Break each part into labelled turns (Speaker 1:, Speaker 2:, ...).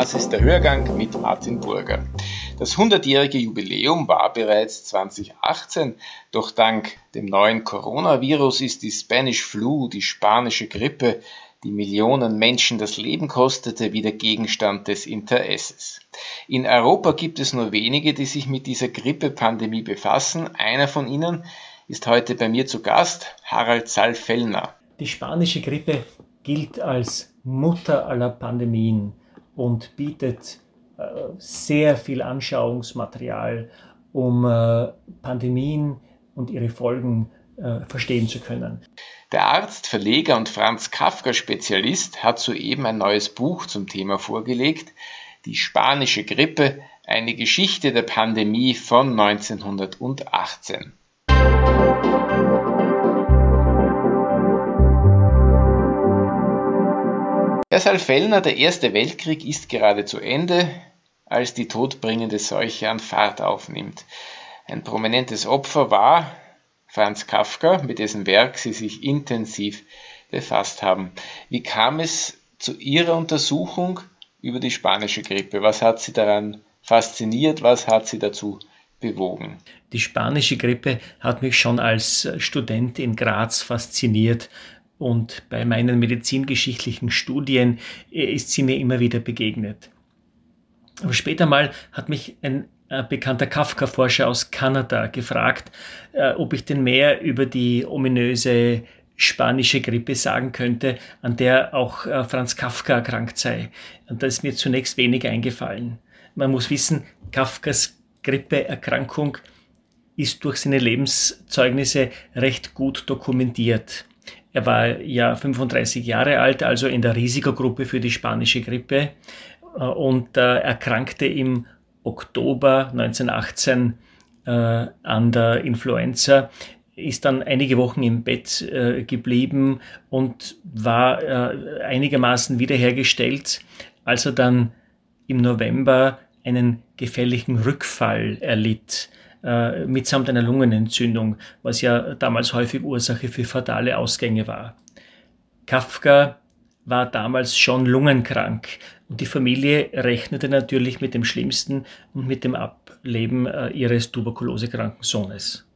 Speaker 1: Das ist der Hörgang mit Martin Burger. Das 100-jährige Jubiläum war bereits 2018, doch dank dem neuen Coronavirus ist die Spanish Flu, die spanische Grippe, die Millionen Menschen das Leben kostete, wieder Gegenstand des Interesses. In Europa gibt es nur wenige, die sich mit dieser Grippepandemie befassen. Einer von ihnen ist heute bei mir zu Gast, Harald Saalfellner.
Speaker 2: Die spanische Grippe gilt als Mutter aller Pandemien und bietet äh, sehr viel Anschauungsmaterial, um äh, Pandemien und ihre Folgen äh, verstehen zu können.
Speaker 1: Der Arzt, Verleger und Franz Kafka-Spezialist hat soeben ein neues Buch zum Thema vorgelegt, Die spanische Grippe, eine Geschichte der Pandemie von 1918. Herr Salfellner, der Erste Weltkrieg ist gerade zu Ende, als die todbringende Seuche an Fahrt aufnimmt. Ein prominentes Opfer war Franz Kafka, mit dessen Werk Sie sich intensiv befasst haben. Wie kam es zu Ihrer Untersuchung über die spanische Grippe? Was hat Sie daran fasziniert? Was hat Sie dazu bewogen?
Speaker 2: Die spanische Grippe hat mich schon als Student in Graz fasziniert und bei meinen medizingeschichtlichen Studien ist sie mir immer wieder begegnet. Aber später mal hat mich ein ein bekannter Kafka-Forscher aus Kanada gefragt, äh, ob ich denn mehr über die ominöse spanische Grippe sagen könnte, an der auch äh, Franz Kafka erkrankt sei. Und da ist mir zunächst wenig eingefallen. Man muss wissen, Kafkas Grippeerkrankung ist durch seine Lebenszeugnisse recht gut dokumentiert. Er war ja 35 Jahre alt, also in der Risikogruppe für die spanische Grippe. Äh, und erkrankte im Oktober 1918 äh, an der Influenza, ist dann einige Wochen im Bett äh, geblieben und war äh, einigermaßen wiederhergestellt, als er dann im November einen gefährlichen Rückfall erlitt, äh, mitsamt einer Lungenentzündung, was ja damals häufig Ursache für fatale Ausgänge war. Kafka war damals schon lungenkrank und die Familie rechnete natürlich mit dem Schlimmsten und mit dem Ableben äh, ihres tuberkulosekranken Sohnes.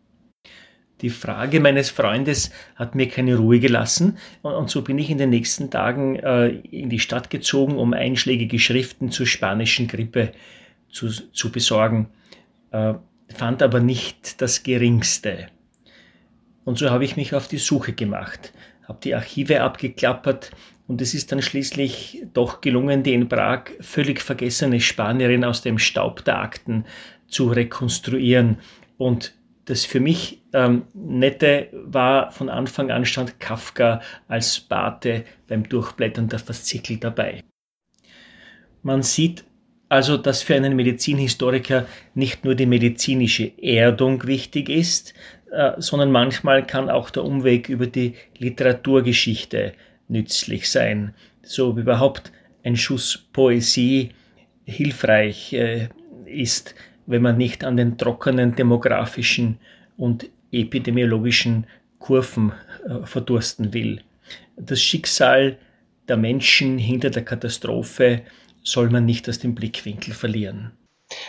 Speaker 2: Die Frage meines Freundes hat mir keine Ruhe gelassen und, so bin ich in den nächsten Tagen äh, in die Stadt gezogen, um einschlägige Schriften zur spanischen Grippe zu, zu besorgen, äh, fand aber nicht das geringste. Und so habe ich mich auf die Suche gemacht, habe die Archive abgeklappert, und es ist dann schließlich doch gelungen, die in Prag völlig vergessene Spanierin aus dem Staub der Akten zu rekonstruieren. Und das für mich ähm, Nette war, von Anfang an stand Kafka als Bate beim Durchblättern der Faszikel dabei. Man sieht also, dass für einen Medizinhistoriker nicht nur die medizinische Erdung wichtig ist, äh, sondern manchmal kann auch der Umweg über die Literaturgeschichte nützlich sein, so wie überhaupt ein Schuss Poesie hilfreich äh, ist, wenn man nicht an den trockenen demografischen und epidemiologischen Kurven äh, verdursten will. Das Schicksal der Menschen hinter der Katastrophe soll man nicht aus dem Blickwinkel verlieren.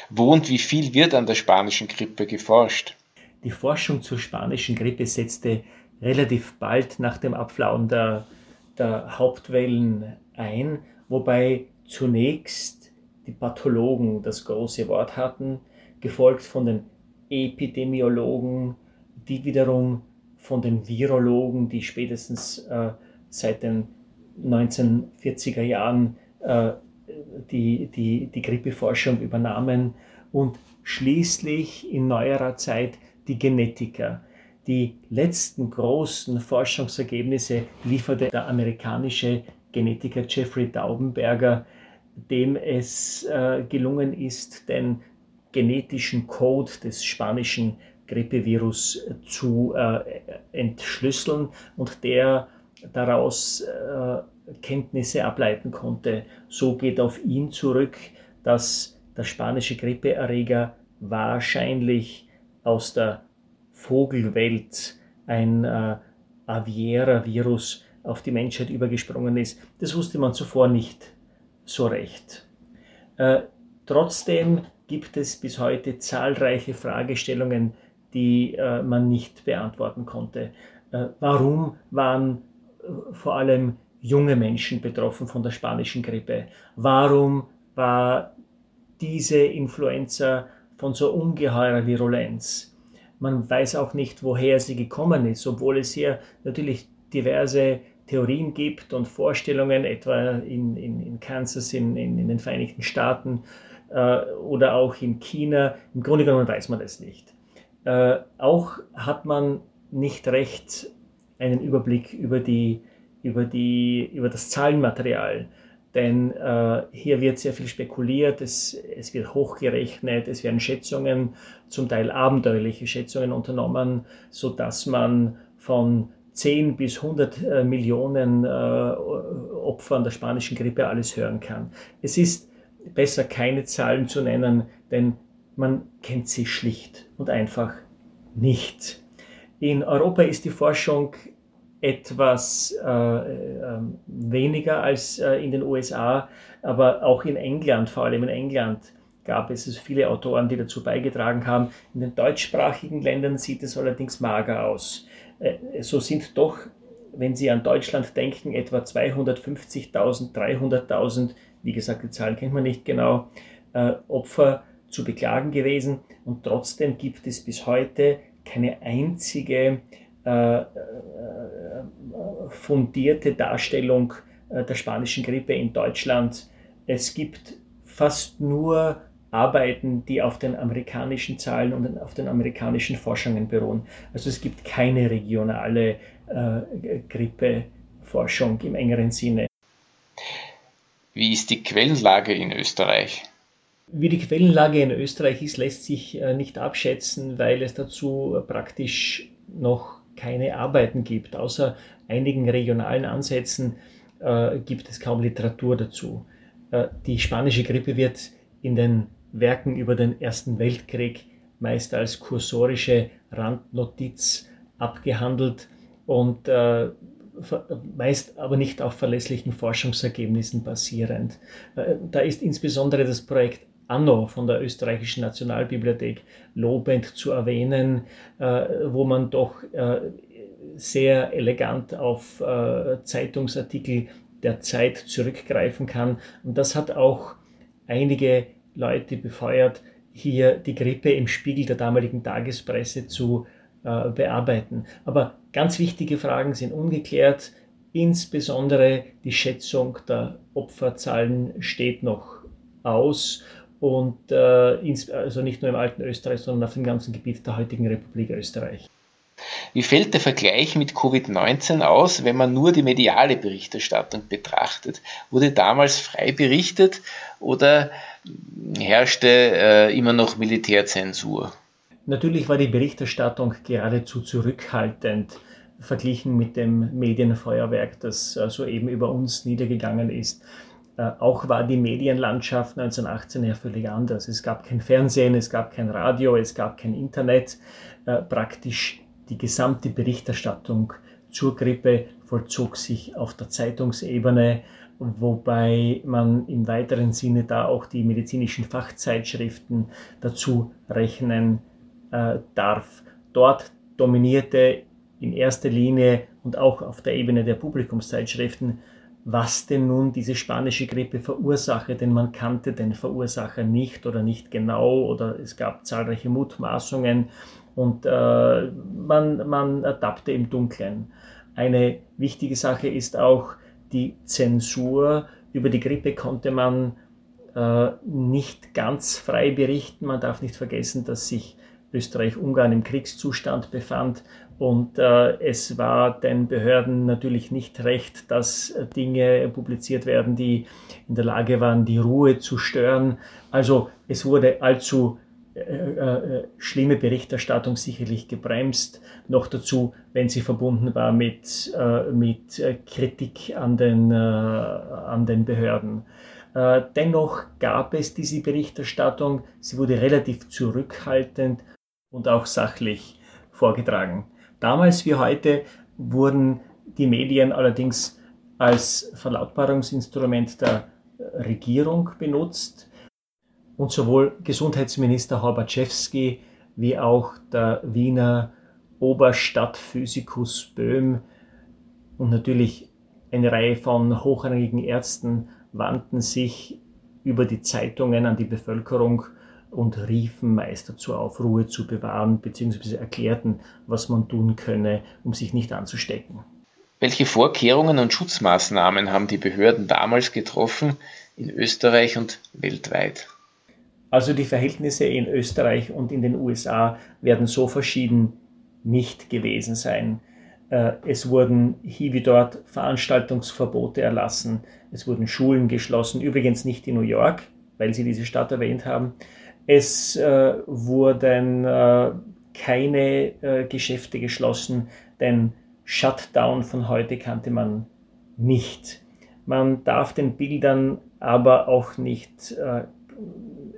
Speaker 1: Wo und wie viel wird an der spanischen Grippe geforscht?
Speaker 2: Die Forschung zur spanischen Grippe setzte relativ bald nach dem Abflauen der der Hauptwellen ein, wobei zunächst die Pathologen das große Wort hatten, gefolgt von den Epidemiologen, die wiederum von den Virologen, die spätestens äh, seit den 1940er Jahren äh, die, die, die Grippeforschung übernahmen und schließlich in neuerer Zeit die Genetiker, die letzten großen Forschungsergebnisse lieferte der amerikanische Genetiker Jeffrey Daubenberger, dem es äh, gelungen ist, den genetischen Code des spanischen Grippevirus zu äh, entschlüsseln und der daraus äh, Kenntnisse ableiten konnte. So geht auf ihn zurück, dass der spanische Grippeerreger wahrscheinlich aus der Vogelwelt ein äh, Aviera-Virus auf die Menschheit übergesprungen ist. Das wusste man zuvor nicht so recht. Äh, trotzdem gibt es bis heute zahlreiche Fragestellungen, die äh, man nicht beantworten konnte. Äh, warum waren äh, vor allem junge Menschen betroffen von der spanischen Grippe? Warum war diese Influenza von so ungeheurer Virulenz? Man weiß auch nicht, woher sie gekommen ist, obwohl es hier natürlich diverse Theorien gibt und Vorstellungen, etwa in, in, in Kansas, in, in, in den Vereinigten Staaten äh, oder auch in China. Im Grunde genommen weiß man das nicht. Äh, auch hat man nicht recht einen Überblick über, die, über, die, über das Zahlenmaterial. Denn äh, hier wird sehr viel spekuliert, es, es wird hochgerechnet, es werden Schätzungen, zum Teil abenteuerliche Schätzungen unternommen, sodass man von 10 bis 100 äh, Millionen äh, Opfern der spanischen Grippe alles hören kann. Es ist besser, keine Zahlen zu nennen, denn man kennt sie schlicht und einfach nicht. In Europa ist die Forschung etwas äh, äh, weniger als äh, in den USA, aber auch in England, vor allem in England, gab es also viele Autoren, die dazu beigetragen haben. In den deutschsprachigen Ländern sieht es allerdings mager aus. Äh, so sind doch, wenn Sie an Deutschland denken, etwa 250.000, 300.000, wie gesagt, die Zahlen kennt man nicht genau, äh, Opfer zu beklagen gewesen. Und trotzdem gibt es bis heute keine einzige äh, fundierte Darstellung der spanischen Grippe in Deutschland. Es gibt fast nur Arbeiten, die auf den amerikanischen Zahlen und auf den amerikanischen Forschungen beruhen. Also es gibt keine regionale äh, Grippeforschung im engeren Sinne.
Speaker 1: Wie ist die Quellenlage in Österreich?
Speaker 2: Wie die Quellenlage in Österreich ist, lässt sich äh, nicht abschätzen, weil es dazu praktisch noch keine Arbeiten gibt. Außer einigen regionalen Ansätzen äh, gibt es kaum Literatur dazu. Äh, die spanische Grippe wird in den Werken über den Ersten Weltkrieg meist als kursorische Randnotiz abgehandelt und äh, meist aber nicht auf verlässlichen Forschungsergebnissen basierend. Äh, da ist insbesondere das Projekt Anno von der österreichischen Nationalbibliothek lobend zu erwähnen, äh, wo man doch äh, sehr elegant auf äh, Zeitungsartikel der Zeit zurückgreifen kann. Und das hat auch einige Leute befeuert, hier die Grippe im Spiegel der damaligen Tagespresse zu äh, bearbeiten. Aber ganz wichtige Fragen sind ungeklärt. Insbesondere die Schätzung der Opferzahlen steht noch aus und äh, also nicht nur im alten Österreich, sondern auf dem ganzen Gebiet der heutigen Republik Österreich.
Speaker 1: Wie fällt der Vergleich mit Covid-19 aus, wenn man nur die mediale Berichterstattung betrachtet? Wurde damals frei berichtet oder herrschte äh, immer noch Militärzensur?
Speaker 2: Natürlich war die Berichterstattung geradezu zurückhaltend verglichen mit dem Medienfeuerwerk, das äh, soeben über uns niedergegangen ist. Äh, auch war die Medienlandschaft 1918 ja völlig anders. Es gab kein Fernsehen, es gab kein Radio, es gab kein Internet. Äh, praktisch die gesamte Berichterstattung zur Grippe vollzog sich auf der Zeitungsebene, wobei man im weiteren Sinne da auch die medizinischen Fachzeitschriften dazu rechnen äh, darf. Dort dominierte in erster Linie und auch auf der Ebene der Publikumszeitschriften, was denn nun diese spanische Grippe verursache, denn man kannte den Verursacher nicht oder nicht genau oder es gab zahlreiche Mutmaßungen und äh, man, man tappte im Dunkeln. Eine wichtige Sache ist auch die Zensur. Über die Grippe konnte man äh, nicht ganz frei berichten. Man darf nicht vergessen, dass sich Österreich-Ungarn im Kriegszustand befand und äh, es war den Behörden natürlich nicht recht, dass Dinge publiziert werden, die in der Lage waren, die Ruhe zu stören. Also es wurde allzu äh, äh, schlimme Berichterstattung sicherlich gebremst. Noch dazu, wenn sie verbunden war mit, äh, mit Kritik an den, äh, an den Behörden. Äh, dennoch gab es diese Berichterstattung. Sie wurde relativ zurückhaltend und auch sachlich vorgetragen. Damals wie heute wurden die Medien allerdings als Verlautbarungsinstrument der Regierung benutzt. Und sowohl Gesundheitsminister Horbaczewski wie auch der Wiener Oberstadtphysikus Böhm und natürlich eine Reihe von hochrangigen Ärzten wandten sich über die Zeitungen an die Bevölkerung und riefen meist dazu auf, Ruhe zu bewahren, beziehungsweise erklärten, was man tun könne, um sich nicht anzustecken.
Speaker 1: Welche Vorkehrungen und Schutzmaßnahmen haben die Behörden damals getroffen in Österreich und weltweit?
Speaker 2: Also die Verhältnisse in Österreich und in den USA werden so verschieden nicht gewesen sein. Äh, es wurden hier wie dort Veranstaltungsverbote erlassen, es wurden Schulen geschlossen, übrigens nicht in New York, weil Sie diese Stadt erwähnt haben. Es äh, wurden äh, keine äh, Geschäfte geschlossen, denn Shutdown von heute kannte man nicht. Man darf den Bildern aber auch nicht äh,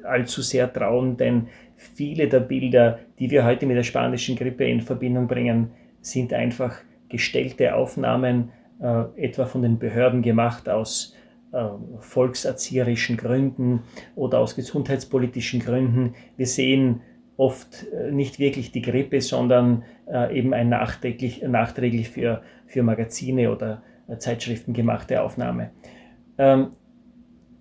Speaker 2: allzu sehr trauen, denn viele der Bilder, die wir heute mit der spanischen Grippe in Verbindung bringen, sind einfach gestellte Aufnahmen, äh, etwa von den Behörden gemacht aus volkserzieherischen Gründen oder aus gesundheitspolitischen Gründen. Wir sehen oft äh, nicht wirklich die Grippe, sondern äh, eben ein nachträglich, nachträglich für, für Magazine oder äh, Zeitschriften gemachte Aufnahme. Ähm,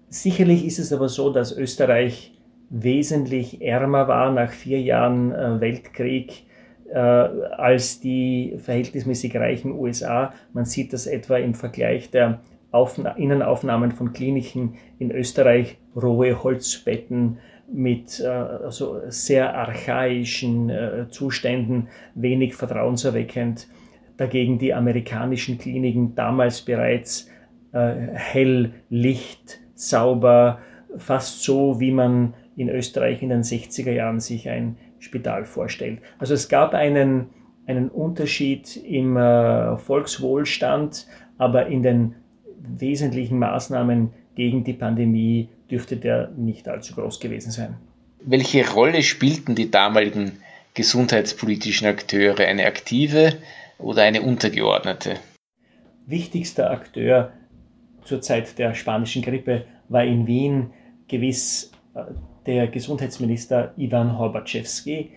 Speaker 2: sicherlich ist es aber so, dass Österreich wesentlich ärmer war nach vier Jahren Weltkrieg als die verhältnismäßig reichen USA. Man sieht das etwa im Vergleich der Aufna Innenaufnahmen von Kliniken in Österreich, rohe Holzbetten mit äh, also sehr archaischen äh, Zuständen, wenig vertrauenserweckend. Dagegen die amerikanischen Kliniken damals bereits äh, hell, licht, sauber, fast so, wie man in Österreich in den 60er Jahren sich ein Spital vorstellt. Also es gab einen, einen Unterschied im äh, Volkswohlstand, aber in den wesentlichen Maßnahmen gegen die Pandemie dürfte der nicht allzu groß gewesen sein.
Speaker 1: Welche Rolle spielten die damaligen gesundheitspolitischen Akteure? Eine aktive oder eine untergeordnete?
Speaker 2: Wichtigster Akteur zur Zeit der spanischen Grippe war in Wien gewiss äh, der Gesundheitsminister Ivan Horbaczewski,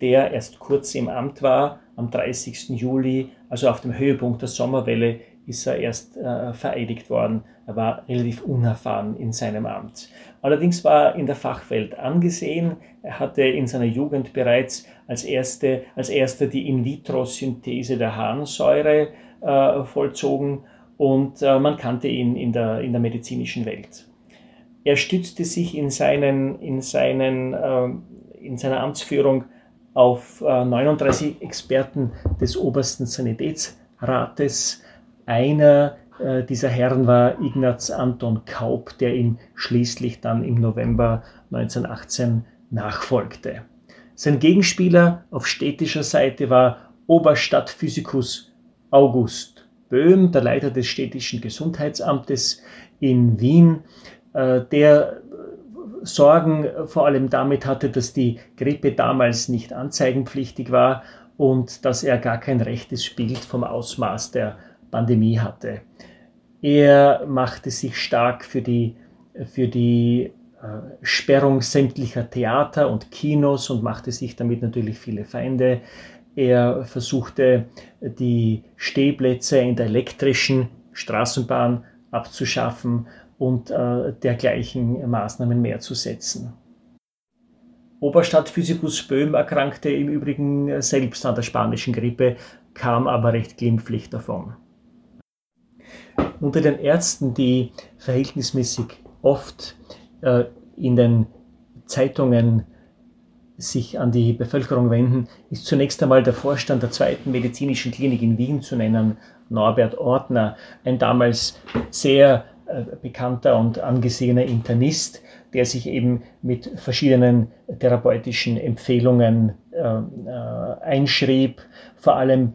Speaker 2: der erst kurz im Amt war. Am 30. Juli, also auf dem Höhepunkt der Sommerwelle, ist er erst äh, vereidigt worden. Er war relativ unerfahren in seinem Amt. Allerdings war er in der Fachwelt angesehen. Er hatte in seiner Jugend bereits als, erste, als erster die In-vitro-Synthese der Harnsäure äh, vollzogen und äh, man kannte ihn in der, in der medizinischen Welt. Er stützte sich in, seinen, in, seinen, äh, in seiner Amtsführung auf 39 äh, Experten des obersten Sanitätsrates. Einer äh, dieser Herren war Ignaz Anton Kaup, der ihm schließlich dann im November 1918 nachfolgte. Sein Gegenspieler auf städtischer Seite war Oberstadtphysikus August Böhm, der Leiter des städtischen Gesundheitsamtes in Wien, äh, der Sorgen vor allem damit hatte, dass die Grippe damals nicht anzeigenpflichtig war und dass er gar kein rechtes Bild vom Ausmaß der Pandemie hatte. Er machte sich stark für die, für die äh, Sperrung sämtlicher Theater und Kinos und machte sich damit natürlich viele Feinde. Er versuchte, die Stehplätze in der elektrischen Straßenbahn abzuschaffen und äh, dergleichen Maßnahmen mehr zu setzen. Oberstadtphysikus Böhm erkrankte im Übrigen selbst an der spanischen Grippe, kam aber recht glimpflich davon. Unter den Ärzten, die verhältnismäßig oft äh, in den Zeitungen sich an die Bevölkerung wenden, ist zunächst einmal der Vorstand der zweiten medizinischen Klinik in Wien zu nennen, Norbert Ortner, ein damals sehr äh, bekannter und angesehener Internist, der sich eben mit verschiedenen therapeutischen Empfehlungen äh, äh, einschrieb, vor allem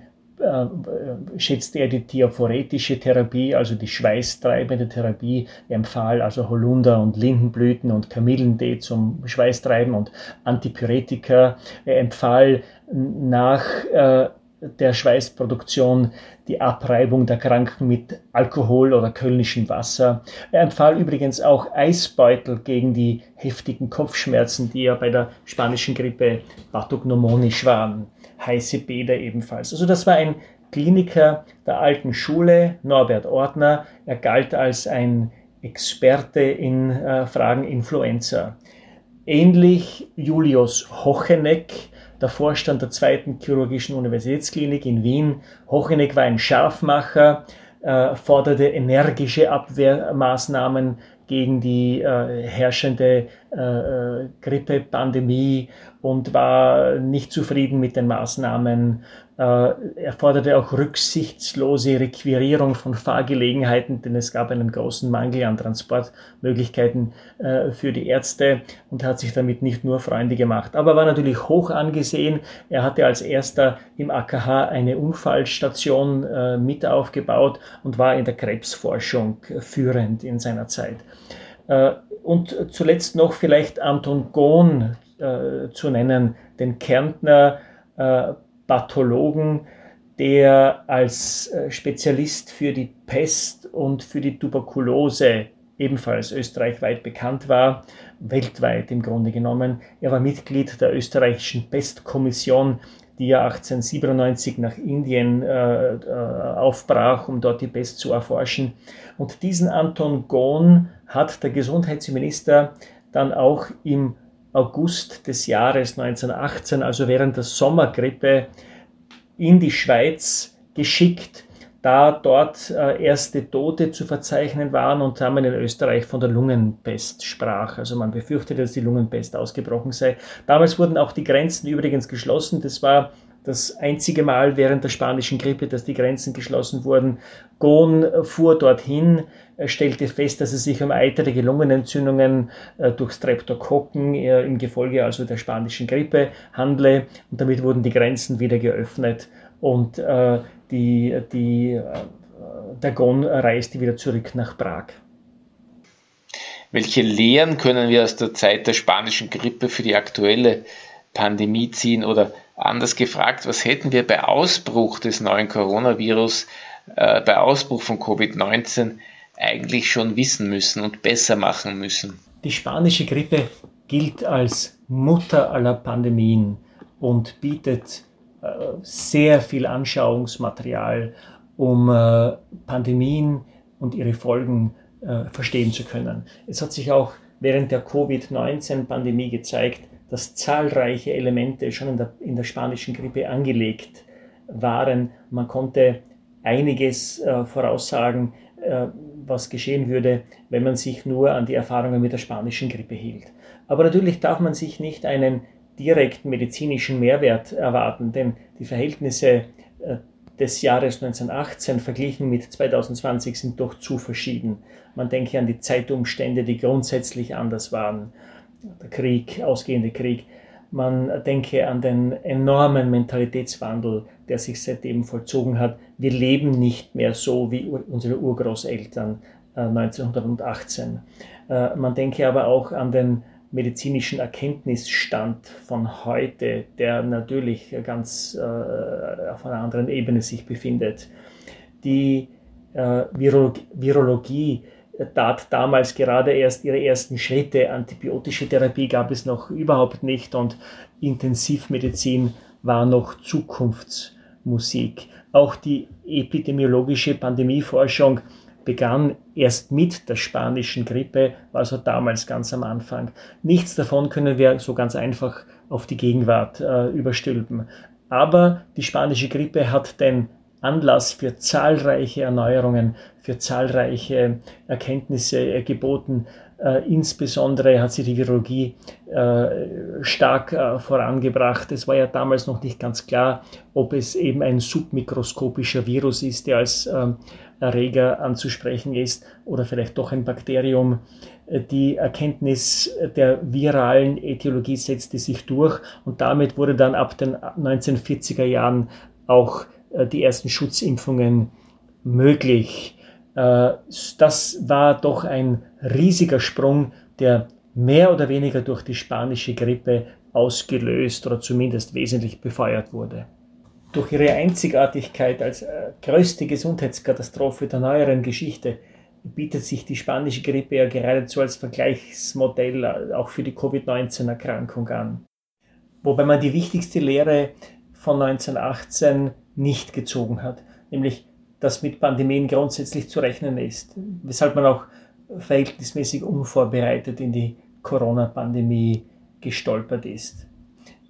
Speaker 2: schätzte er die diaphoretische Therapie, also die schweißtreibende Therapie. Er empfahl also Holunder und Lindenblüten und Kamillentee zum Schweißtreiben und Antipyretika. Er empfahl nach äh, der Schweißproduktion die Abreibung der Kranken mit Alkohol oder kölnischem Wasser. Er empfahl übrigens auch Eisbeutel gegen die heftigen Kopfschmerzen, die ja bei der spanischen Grippe pathognomonisch waren. Heiße Bäder ebenfalls. Also das war ein Kliniker der alten Schule, Norbert Ortner. Er galt als ein Experte in äh, Fragen Influenza. Ähnlich Julius Hocheneck, der Vorstand der zweiten chirurgischen Universitätsklinik in Wien. Hocheneck war ein Scharfmacher, äh, forderte energische Abwehrmaßnahmen gegen die äh, herrschende äh, äh Grippepandemie und war nicht zufrieden mit den Maßnahmen äh, er forderte auch rücksichtslose Requirierung von Fahrgelegenheiten, denn es gab einen großen Mangel an Transportmöglichkeiten äh, für die Ärzte und hat sich damit nicht nur Freunde gemacht. Aber war natürlich hoch angesehen. Er hatte als erster im AKH eine Unfallstation äh, mit aufgebaut und war in der Krebsforschung führend in seiner Zeit. Und zuletzt noch vielleicht Anton Gohn zu nennen, den Kärntner Pathologen, der als äh, Spezialist für die Pest und für die Tuberkulose ebenfalls österreichweit bekannt war, weltweit im Grunde genommen. Er war Mitglied der österreichischen Pestkommission, die ja 1897 nach Indien äh, äh, aufbrach, um dort die Pest zu erforschen. Und diesen Anton Gohn hat der Gesundheitsminister dann auch im August des Jahres 1918, also während der Sommergrippe, in die Schweiz geschickt, da dort äh, erste Tote zu verzeichnen waren und da man in Österreich von der Lungenpest sprach. Also man befürchtete, dass die Lungenpest ausgebrochen sei. Damals wurden auch die Grenzen übrigens geschlossen. Das war das einzige Mal während der spanischen Grippe, dass die Grenzen geschlossen wurden. Gohn fuhr dorthin, stellte fest, dass es sich um eitrige Lungenentzündungen äh, durch Streptokokken äh, im Gefolge also der spanischen Grippe handle. Und damit wurden die Grenzen wieder geöffnet und äh, die, die, der Gohn reiste wieder zurück nach Prag.
Speaker 1: Welche Lehren können wir aus der Zeit der spanischen Grippe für die aktuelle Pandemie ziehen oder Anders gefragt, was hätten wir bei Ausbruch des neuen Coronavirus, äh, bei Ausbruch von Covid-19 eigentlich schon wissen müssen und besser machen müssen?
Speaker 2: Die spanische Grippe gilt als Mutter aller Pandemien und bietet äh, sehr viel Anschauungsmaterial, um äh, Pandemien und ihre Folgen äh, verstehen zu können. Es hat sich auch während der Covid-19-Pandemie gezeigt, dass zahlreiche Elemente schon in der, in der spanischen Grippe angelegt waren. Man konnte einiges äh, voraussagen, äh, was geschehen würde, wenn man sich nur an die Erfahrungen mit der spanischen Grippe hielt. Aber natürlich darf man sich nicht einen direkten medizinischen Mehrwert erwarten, denn die Verhältnisse äh, des Jahres 1918 verglichen mit 2020 sind doch zu verschieden. Man denke an die Zeitumstände, die grundsätzlich anders waren der Krieg, ausgehende Krieg. Man denke an den enormen Mentalitätswandel, der sich seitdem vollzogen hat. Wir leben nicht mehr so wie unsere Urgroßeltern 1918. Äh, äh, man denke aber auch an den medizinischen Erkenntnisstand von heute, der natürlich ganz äh, auf einer anderen Ebene sich befindet. Die Virologie tat damals gerade erst ihre ersten Schritte. Antibiotische Therapie gab es noch überhaupt nicht und Intensivmedizin war noch Zukunftsmusik. Auch die epidemiologische Pandemieforschung begann erst mit der spanischen Grippe, war so damals ganz am Anfang. Nichts davon können wir so ganz einfach auf die Gegenwart äh, überstülpen. Aber die spanische Grippe hat den Anlass für zahlreiche Erneuerungen, für zahlreiche Erkenntnisse geboten. Äh, insbesondere hat sie die Virologie äh, stark äh, vorangebracht. Es war ja damals noch nicht ganz klar, ob es eben ein submikroskopischer Virus ist, der als ähm, Erreger anzusprechen ist oder vielleicht doch ein Bakterium. Die Erkenntnis der viralen Äthiologie setzte sich durch und damit wurde dann ab den 1940er Jahren auch äh, die ersten Schutzimpfungen möglich. Äh, das war doch ein riesiger Sprung, der mehr oder weniger durch die spanische Grippe ausgelöst oder zumindest wesentlich befeuert wurde. Durch ihre Einzigartigkeit als äh, größte Gesundheitskatastrophe der neueren Geschichte bietet sich die spanische Grippe ja geradezu als Vergleichsmodell äh, auch für die Covid-19-Erkrankung an. Wobei man die wichtigste Lehre von 1918 nicht gezogen hat, nämlich dass mit Pandemien grundsätzlich zu rechnen ist, weshalb man auch verhältnismäßig unvorbereitet in die Corona-Pandemie gestolpert ist.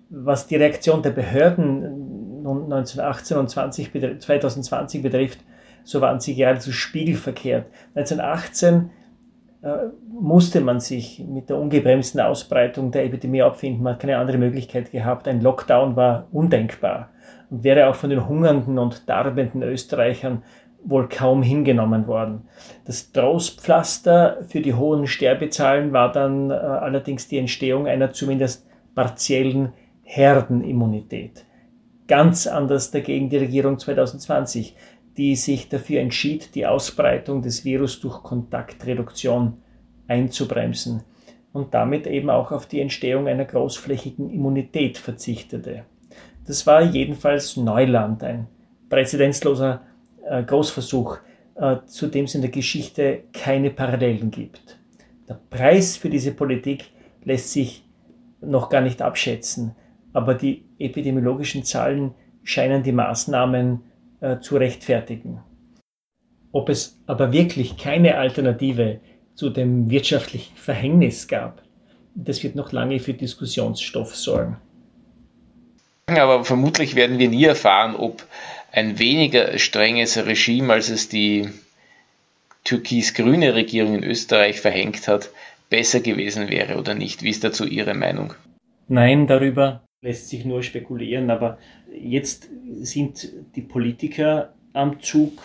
Speaker 2: Was die Reaktion der Behörden 1918 und 2020 betrifft, so waren sie geradezu spiegelverkehrt. 1918 äh, musste man sich mit der ungebremsten Ausbreitung der Epidemie abfinden. Man hat keine andere Möglichkeit gehabt. Ein Lockdown war undenkbar und wäre auch von den hungernden und darbenden Österreichern wohl kaum hingenommen worden. Das Trostpflaster für die hohen Sterbezahlen war dann äh, allerdings die Entstehung einer zumindest partiellen Herdenimmunität. Ganz anders dagegen die Regierung 2020, die sich dafür entschied, die Ausbreitung des Virus durch Kontaktreduktion einzubremsen und damit eben auch auf die Entstehung einer großflächigen Immunität verzichtete. Das war jedenfalls Neuland, ein präzedenzloser äh, Großversuch, äh, zu dem es in der Geschichte keine Parallelen gibt. Der Preis für diese Politik lässt sich noch gar nicht abschätzen, aber die epidemiologischen Zahlen scheinen die Maßnahmen äh, zu rechtfertigen. Ob es aber wirklich keine Alternative zu dem wirtschaftlichen Verhängnis gab, das wird noch lange für Diskussionsstoff sorgen.
Speaker 1: Aber vermutlich werden wir nie erfahren, ob ein weniger strenges Regime, als es die türkis-grüne Regierung in Österreich verhängt hat, besser gewesen wäre oder nicht. Wie ist dazu Ihre Meinung?
Speaker 2: Nein, darüber lässt sich nur spekulieren, aber jetzt sind die Politiker am Zug.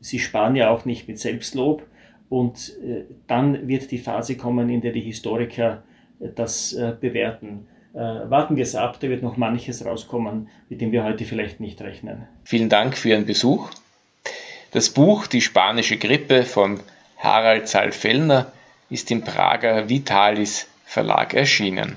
Speaker 2: Sie sparen ja auch nicht mit Selbstlob und äh, dann wird die Phase kommen, in der die Historiker äh, das äh, bewerten. Warten wir es ab, da wird noch manches rauskommen, mit dem wir heute vielleicht nicht rechnen.
Speaker 1: Vielen Dank für Ihren Besuch. Das Buch Die spanische Grippe von Harald Salfellner ist im Prager Vitalis Verlag erschienen.